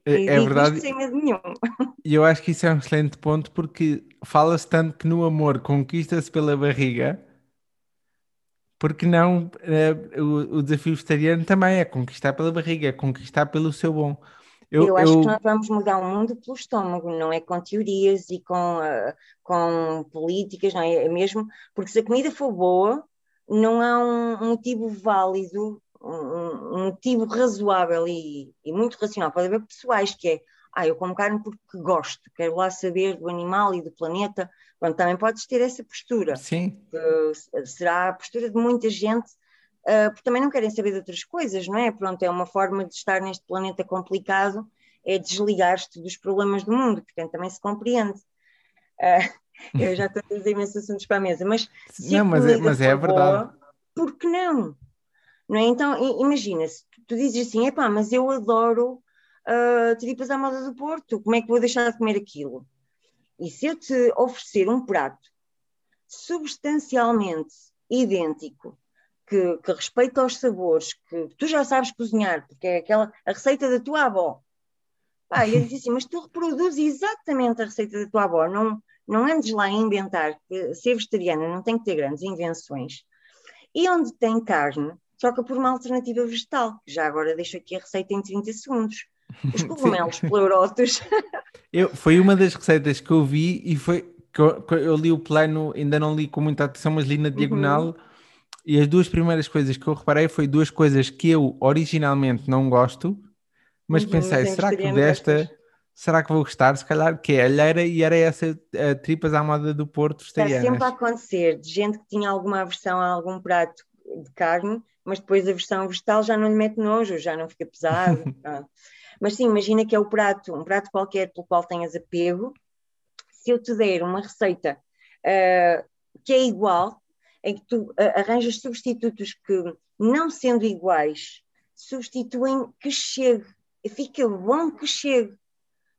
Speaker 1: É, é verdade.
Speaker 2: Sem medo nenhum.
Speaker 1: E eu acho que isso é um excelente ponto porque fala-se tanto que no amor conquista-se pela barriga, porque não uh, o, o, desafio vegetariano também é conquistar pela barriga, é conquistar pelo seu bom.
Speaker 2: Eu, eu acho eu... que nós vamos mudar o mundo pelo estômago, não é com teorias e com, uh, com políticas, não é? é mesmo porque se a comida for boa, não há um, um motivo válido um, um motivo razoável e, e, muito racional. Pode haver pessoais que é, ah, eu como carne porque gosto, quero lá saber do animal e do planeta. Pronto, também podes ter essa postura.
Speaker 1: Sim.
Speaker 2: Uh, será a postura de muita gente, porque também não querem saber de outras coisas, não é? Pronto, é uma forma de estar neste planeta complicado, é desligar-te dos problemas do mundo, portanto também se compreende. Uh, eu já estou a trazer imensos assuntos para a mesa, mas
Speaker 1: se não, mas é, mas é verdade. Boa,
Speaker 2: por que não? Não é? Então, imagina, se tu dizes assim, epá, mas eu adoro uh, tripas à moda do Porto, como é que vou deixar de comer aquilo? E se eu te oferecer um prato substancialmente idêntico, que, que respeita aos sabores, que tu já sabes cozinhar, porque é aquela a receita da tua avó. Pá, eu disse assim, mas tu reproduzes exatamente a receita da tua avó, não, não andes lá a inventar, ser vegetariana não tem que ter grandes invenções. E onde tem carne, troca por uma alternativa vegetal. Já agora deixo aqui a receita em 30 segundos. Os cogumelos pleurotos.
Speaker 1: eu, foi uma das receitas que eu vi e foi que eu, que eu, li o plano, ainda não li com muita atenção, mas li na uhum. diagonal. Uhum. E as duas primeiras coisas que eu reparei foi duas coisas que eu originalmente não gosto, mas uhum, pensei, será que desta será que vou gostar? Se calhar que é alheira e era essa a tripas à moda do Porto
Speaker 2: Está sempre a acontecer, de gente que tinha alguma aversão a algum prato de carne mas depois a versão vegetal já não lhe mete nojo, já não fica pesado. mas sim, imagina que é o prato, um prato qualquer pelo qual tenhas apego. Se eu te der uma receita uh, que é igual, em que tu uh, arranjas substitutos que, não sendo iguais, substituem que chegue, fica bom que chegue,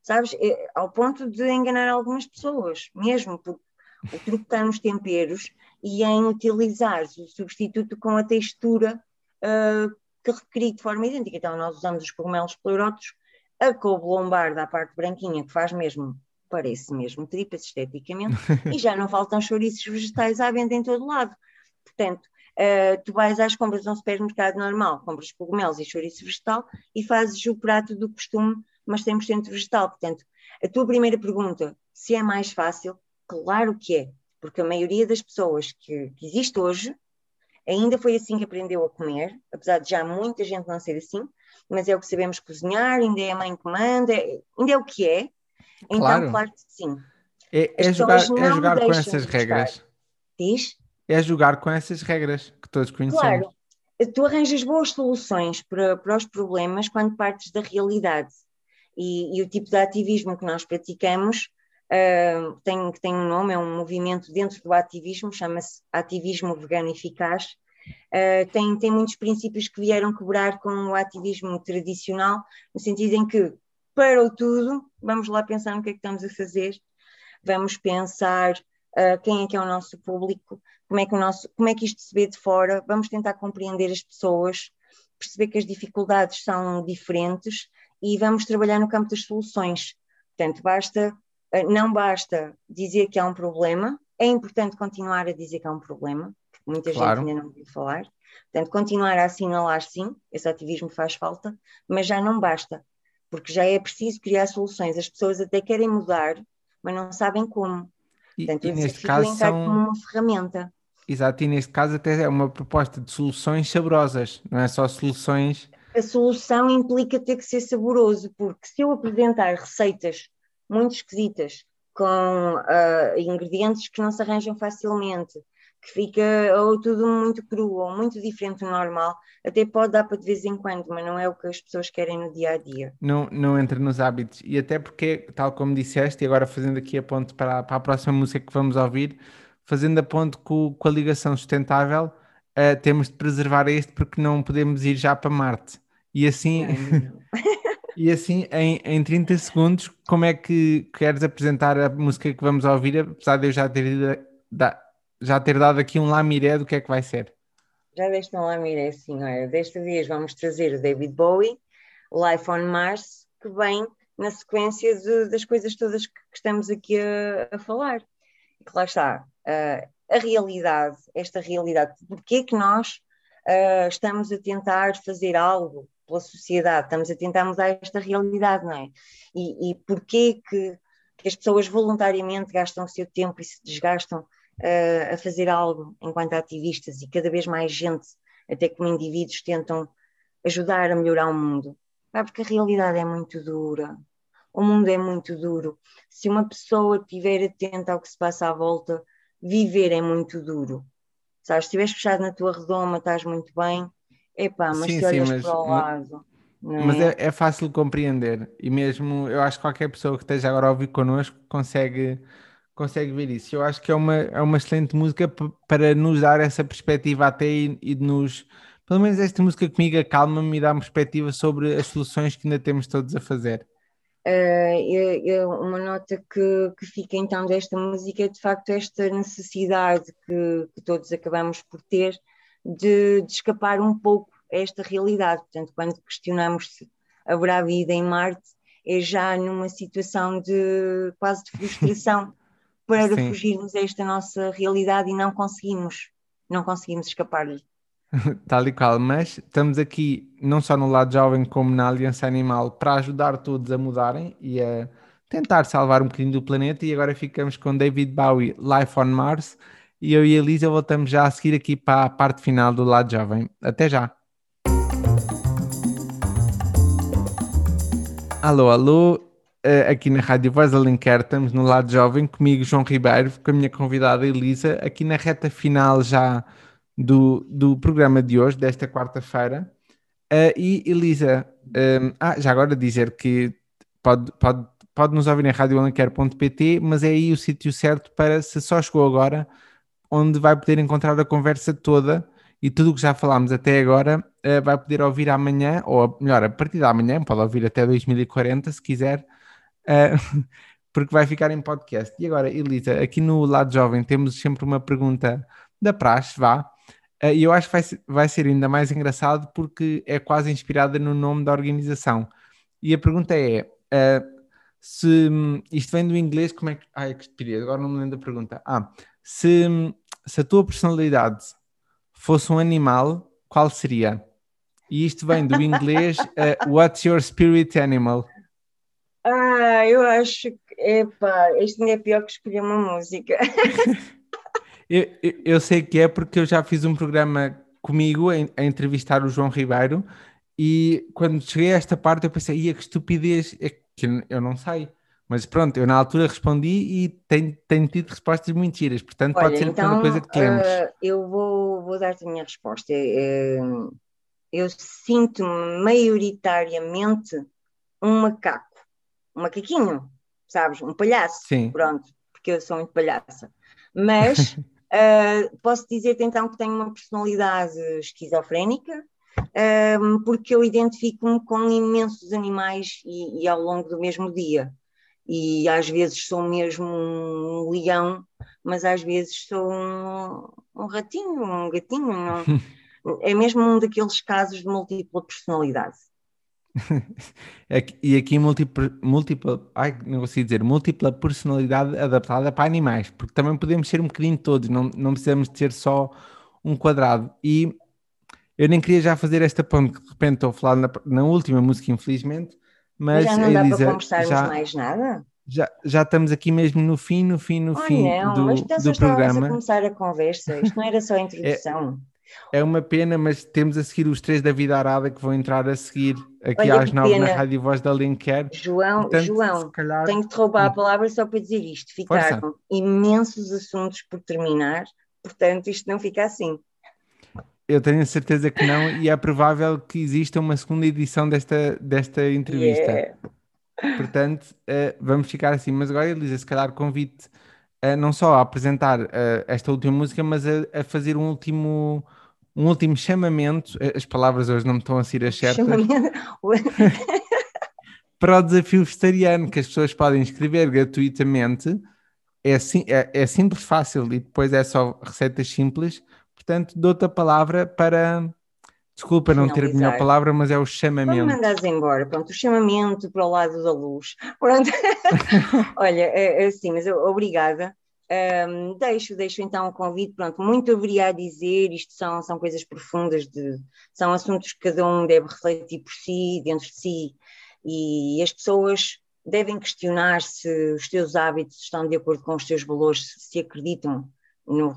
Speaker 2: sabes? É, ao ponto de enganar algumas pessoas, mesmo, porque o truque está nos temperos e em utilizar o substituto com a textura uh, que recria de forma idêntica. Então, nós usamos os cogumelos pleurotos, a couve lombar da parte branquinha, que faz mesmo, parece mesmo tripas esteticamente, e já não faltam chouriços vegetais à venda em todo lado. Portanto, uh, tu vais às compras num supermercado normal, compras cogumelos e chouriço vegetal e fazes o prato do costume, mas 100% vegetal. Portanto, a tua primeira pergunta, se é mais fácil, claro que é porque a maioria das pessoas que, que existe hoje ainda foi assim que aprendeu a comer, apesar de já muita gente não ser assim, mas é o que sabemos cozinhar, ainda é a mãe que manda, ainda é o que é. Então, claro, claro que sim.
Speaker 1: É, é jogar, é jogar com essas regras.
Speaker 2: Diz?
Speaker 1: É jogar com essas regras que todos conhecemos. Claro,
Speaker 2: tu arranjas boas soluções para, para os problemas quando partes da realidade. E, e o tipo de ativismo que nós praticamos uh, tem, tem um nome, é um movimento dentro do ativismo, chama-se Ativismo Vegano Eficaz. Uh, tem, tem muitos princípios que vieram quebrar com o ativismo tradicional, no sentido em que parou tudo, vamos lá pensar no que é que estamos a fazer, vamos pensar uh, quem é que é o nosso público, como é, que o nosso, como é que isto se vê de fora, vamos tentar compreender as pessoas, perceber que as dificuldades são diferentes e vamos trabalhar no campo das soluções. Portanto, basta eh, não basta dizer que há um problema, é importante continuar a dizer que há um problema, porque muita claro. gente ainda não ouviu falar. Portanto, continuar a assinalar sim, esse ativismo faz falta, mas já não basta, porque já é preciso criar soluções. As pessoas até querem mudar, mas não sabem como. Portanto,
Speaker 1: e, e neste caso são...
Speaker 2: como uma ferramenta.
Speaker 1: Exato, e neste caso até é uma proposta de soluções saborosas, não é só soluções.
Speaker 2: A solução implica ter que ser saboroso, porque se eu apresentar receitas muito esquisitas, com uh, ingredientes que não se arranjam facilmente, que fica ou tudo muito cru ou muito diferente do normal, até pode dar para de vez em quando, mas não é o que as pessoas querem no dia a dia.
Speaker 1: Não, não entra nos hábitos, e até porque, tal como disseste, e agora fazendo aqui a ponte para, para a próxima música que vamos ouvir, fazendo a ponte com, com a ligação sustentável, uh, temos de preservar este porque não podemos ir já para Marte. E assim. E assim, em, em 30 segundos, como é que queres apresentar a música que vamos ouvir, apesar de eu já ter, da, já ter dado aqui um lamiré do que é que vai ser?
Speaker 2: já deste um é assim, olha, desta vez vamos trazer o David Bowie, Life on Mars, que vem na sequência de, das coisas todas que, que estamos aqui a, a, falar. Que lá está, uh, a realidade, esta realidade, porque é que nós uh, estamos a tentar fazer algo pela sociedade, estamos a tentar mudar esta realidade, não é? E, e porquê que, que as pessoas voluntariamente gastam o seu tempo e se desgastam uh, a fazer algo enquanto ativistas e cada vez mais gente, até como indivíduos, tentam ajudar a melhorar o mundo. Ah, porque a realidade é muito dura. O mundo é muito duro. Se uma pessoa estiver atenta ao que se passa à volta, viver é muito duro. Sabes, se estiveres fechado na tua redoma, estás muito bem. Epá, mas sim, se olhas sim, mas, para o lado.
Speaker 1: Mas é? é, é, fácil compreender. E mesmo eu acho que qualquer pessoa que esteja agora a ouvir connosco consegue consegue ver isso. Eu acho que é uma, é uma excelente música para nos dar essa perspectiva até e, e nos. Pelo menos esta música comigo acalma-me e dá uma perspectiva sobre as soluções que ainda temos todos a fazer.
Speaker 2: Uh, uma nota que, que fica então desta música é de facto esta necessidade que, que todos acabamos por ter de, de, escapar um pouco a esta realidade. Portanto, quando questionamos se haverá vida em Marte, é já numa situação de quase de frustração. para Sim. fugirmos a esta nossa realidade e não conseguimos, não conseguimos escapar-lhe.
Speaker 1: Tal e qual, mas estamos aqui não só no lado jovem como na Aliança Animal para ajudar todos a mudarem e a tentar salvar um bocadinho do planeta e agora ficamos com David Bowie, Life on Mars e eu e a Elisa voltamos já a seguir aqui para a parte final do lado jovem. Até já! Alô, alô, aqui na Rádio Voz Alenquer, estamos no lado jovem, comigo João Ribeiro, com a minha convidada Elisa, aqui na reta final já do, do programa de hoje, desta quarta-feira. Uh, e Elisa, um, ah, já agora dizer que pode, pode, pode nos ouvir em radioalenquer.pt, mas é aí o sítio certo para, se só chegou agora, onde vai poder encontrar a conversa toda e tudo o que já falámos até agora uh, vai poder ouvir amanhã, ou melhor, a partir de amanhã, pode ouvir até 2040 se quiser, uh, porque vai ficar em podcast. E agora, Elisa, aqui no lado jovem temos sempre uma pergunta da praxe, vá, uh, e eu acho que vai, vai ser ainda mais engraçado porque é quase inspirada no nome da organização. E a pergunta é: uh, se isto vem do inglês, como é que. Ai, que estupidez, agora não me lembro da pergunta. Ah, se, se a tua personalidade fosse um animal, qual seria? E isto vem do inglês uh, What's your spirit animal?
Speaker 2: Ah, eu acho que, epá, isto ainda é pior que escolher uma música.
Speaker 1: eu, eu, eu, sei que é porque eu já fiz um programa comigo a, a, entrevistar o João Ribeiro e quando cheguei a esta parte eu pensei, ia que estupidez, é que eu não sei. Mas pronto, eu na altura respondi e tenho, tenho tido respostas muito giras, portanto Olha, pode ser então, uma coisa que temos. Uh,
Speaker 2: eu vou, vou dar-te a minha resposta. Uh, eu sinto maioritariamente um macaco um macaquinho, sabes? Um palhaço. Sim. Pronto, porque eu sou muito palhaça. Mas uh, posso dizer-te então que tenho uma personalidade esquizofrénica, uh, porque eu identifico-me com imensos animais e, e, ao longo do mesmo dia. E às vezes sou mesmo um leão, mas às vezes sou um, um ratinho, um gatinho. É mesmo um daqueles casos de múltipla personalidade.
Speaker 1: É e aqui múltipla, múltipla, ai, não consigo dizer, múltipla personalidade adaptada para animais, porque também podemos ser um bocadinho todos, não, não precisamos de ser só um quadrado. E eu nem queria já fazer esta ponte, de repente estou a falar na, na última música, infelizmente, mas,
Speaker 2: mas já não dá Elisa, para conversarmos já, mais nada?
Speaker 1: Já, já estamos aqui mesmo no fim, no fim, no fim não, do, mas do programa.
Speaker 2: a começar a conversa, isto não era só a introdução.
Speaker 1: É, é uma pena, mas temos a seguir os três da vida arada que vão entrar a seguir aqui Olha, às nove na Rádio Voz da Linker.
Speaker 2: João, Portanto, João, calhar... tenho que te roubar a palavra só para dizer isto. Ficaram Força. imensos assuntos por terminar, portanto, isto não fica assim.
Speaker 1: Eu tenho a certeza que não, e é provável que exista uma segunda edição desta, desta entrevista. Yeah. Portanto, uh, vamos ficar assim. Mas agora, Elisa, se calhar convite uh, não só a apresentar uh, esta última música, mas a, a fazer um último um último chamamento, as palavras hoje não me estão a ser as certas, para o desafio vegetariano, que as pessoas podem inscrever gratuitamente, é, é, é simples, fácil, e depois é só receitas simples, Portanto, dou-te a palavra para. Desculpa não ter a melhor palavra, mas é o chamamento.
Speaker 2: Mandares embora, pronto, o chamamento para o lado da luz. Pronto. Olha, é, é assim, mas eu, obrigada. Um, deixo, deixo então o convite, pronto, muito haveria a dizer, isto são, são coisas profundas, de, são assuntos que cada um deve refletir por si, dentro de si, e as pessoas devem questionar se os teus hábitos estão de acordo com os teus valores, se acreditam no,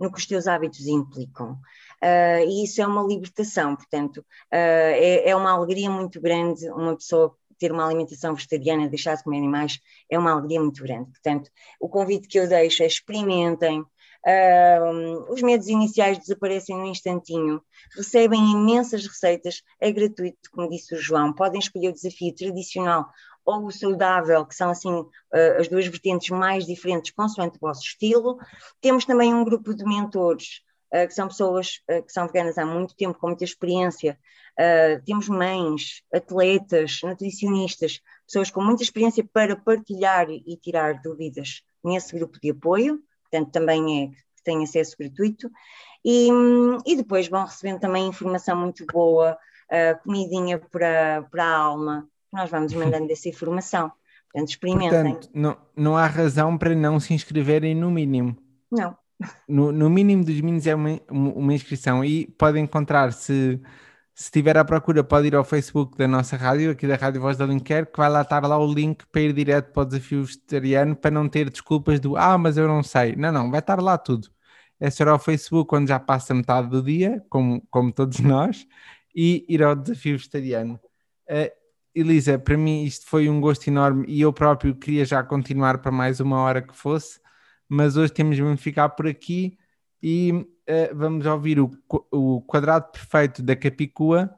Speaker 2: no que os teus hábitos implicam. Uh, e isso é uma libertação, portanto, uh, é, é, uma alegria muito grande uma pessoa ter uma alimentação vegetariana, deixar de comer animais, é uma alegria muito grande. Portanto, o convite que eu deixo é experimentem. Uh, os medos iniciais desaparecem no instantinho, recebem imensas receitas, é gratuito, como disse o João. Podem escolher o desafio tradicional ou o saudável, que são assim uh, as duas vertentes mais diferentes consoante o vosso estilo. Temos também um grupo de mentores, uh, que são pessoas uh, que são veganas há muito tempo, com muita experiência. temos mães, atletas, nutricionistas, pessoas com muita experiência para partilhar e tirar dúvidas nesse grupo de apoio, portanto também é que tem acesso gratuito. E, e depois vão recebendo também informação muito boa, comidinha para, para a alma, nós vamos mandando essa informação. Portanto, experimentem. Portanto,
Speaker 1: não, não há razão para não se inscreverem no mínimo.
Speaker 2: Não.
Speaker 1: No, no mínimo dos mínimos é uma, uma inscrição e pode encontrar, se, se estiver à procura, pode ir ao Facebook da nossa rádio, aqui da Rádio Voz da Linker, que vai lá estar lá o link para ir direto para o desafio vegetariano para não ter desculpas do ah, mas eu não sei. Não, não, vai estar lá tudo. É só ir ao Facebook quando já passa metade do dia, como, como todos nós, e ir ao desafio vegetariano. Uh, Elisa, para mim isto foi um gosto enorme e eu próprio queria já continuar para mais uma hora que fosse, mas hoje temos de ficar por aqui e uh, vamos ouvir o, o quadrado perfeito da Capicua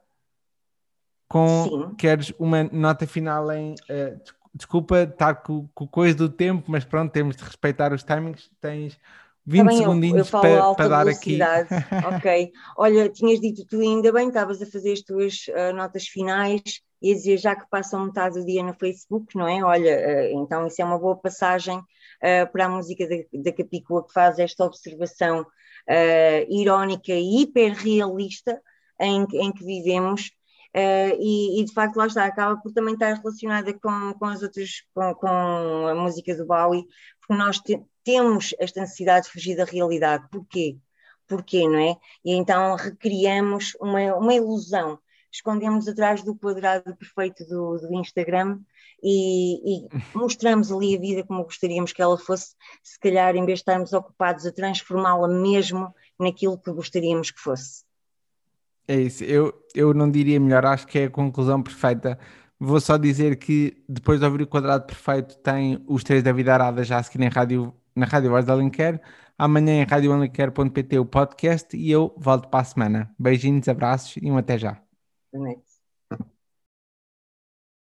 Speaker 1: com, Sim. queres uma nota final em, uh, desculpa estar com, com coisa do tempo, mas pronto, temos de respeitar os timings, tens 20 Também segundinhos eu, eu para, para dar aqui.
Speaker 2: ok. Olha, tinhas dito tu ainda bem, estavas a fazer as tuas uh, notas finais e a dizer já que passam metade do dia no Facebook, não é? Olha, uh, então isso é uma boa passagem uh, para a música da, Capicua que faz esta observação irónica e hiperrealista em, em que vivemos Uh, e, e, de facto lá está, acaba por também estar relacionada com, com as outras, com, com a música do Bowie, porque nós te, temos esta necessidade de fugir da realidade. Porquê? Porquê, não é? E então recriamos uma, uma ilusão, escondemos atrás do quadrado perfeito do, do Instagram e, e, mostramos ali a vida como gostaríamos que ela fosse, se calhar em vez de estarmos ocupados a transformá-la mesmo naquilo que gostaríamos que fosse.
Speaker 1: É isso, eu, eu não diria melhor, acho que é a conclusão perfeita. Vou só dizer que depois de ouvir o quadrado perfeito, tem os três da vida arada já a seguir em rádio, na Rádio Voz da Alenquer. Amanhã em radioalenquer.pt o podcast e eu volto para a semana. Beijinhos, abraços e um até já.
Speaker 2: Boa noite.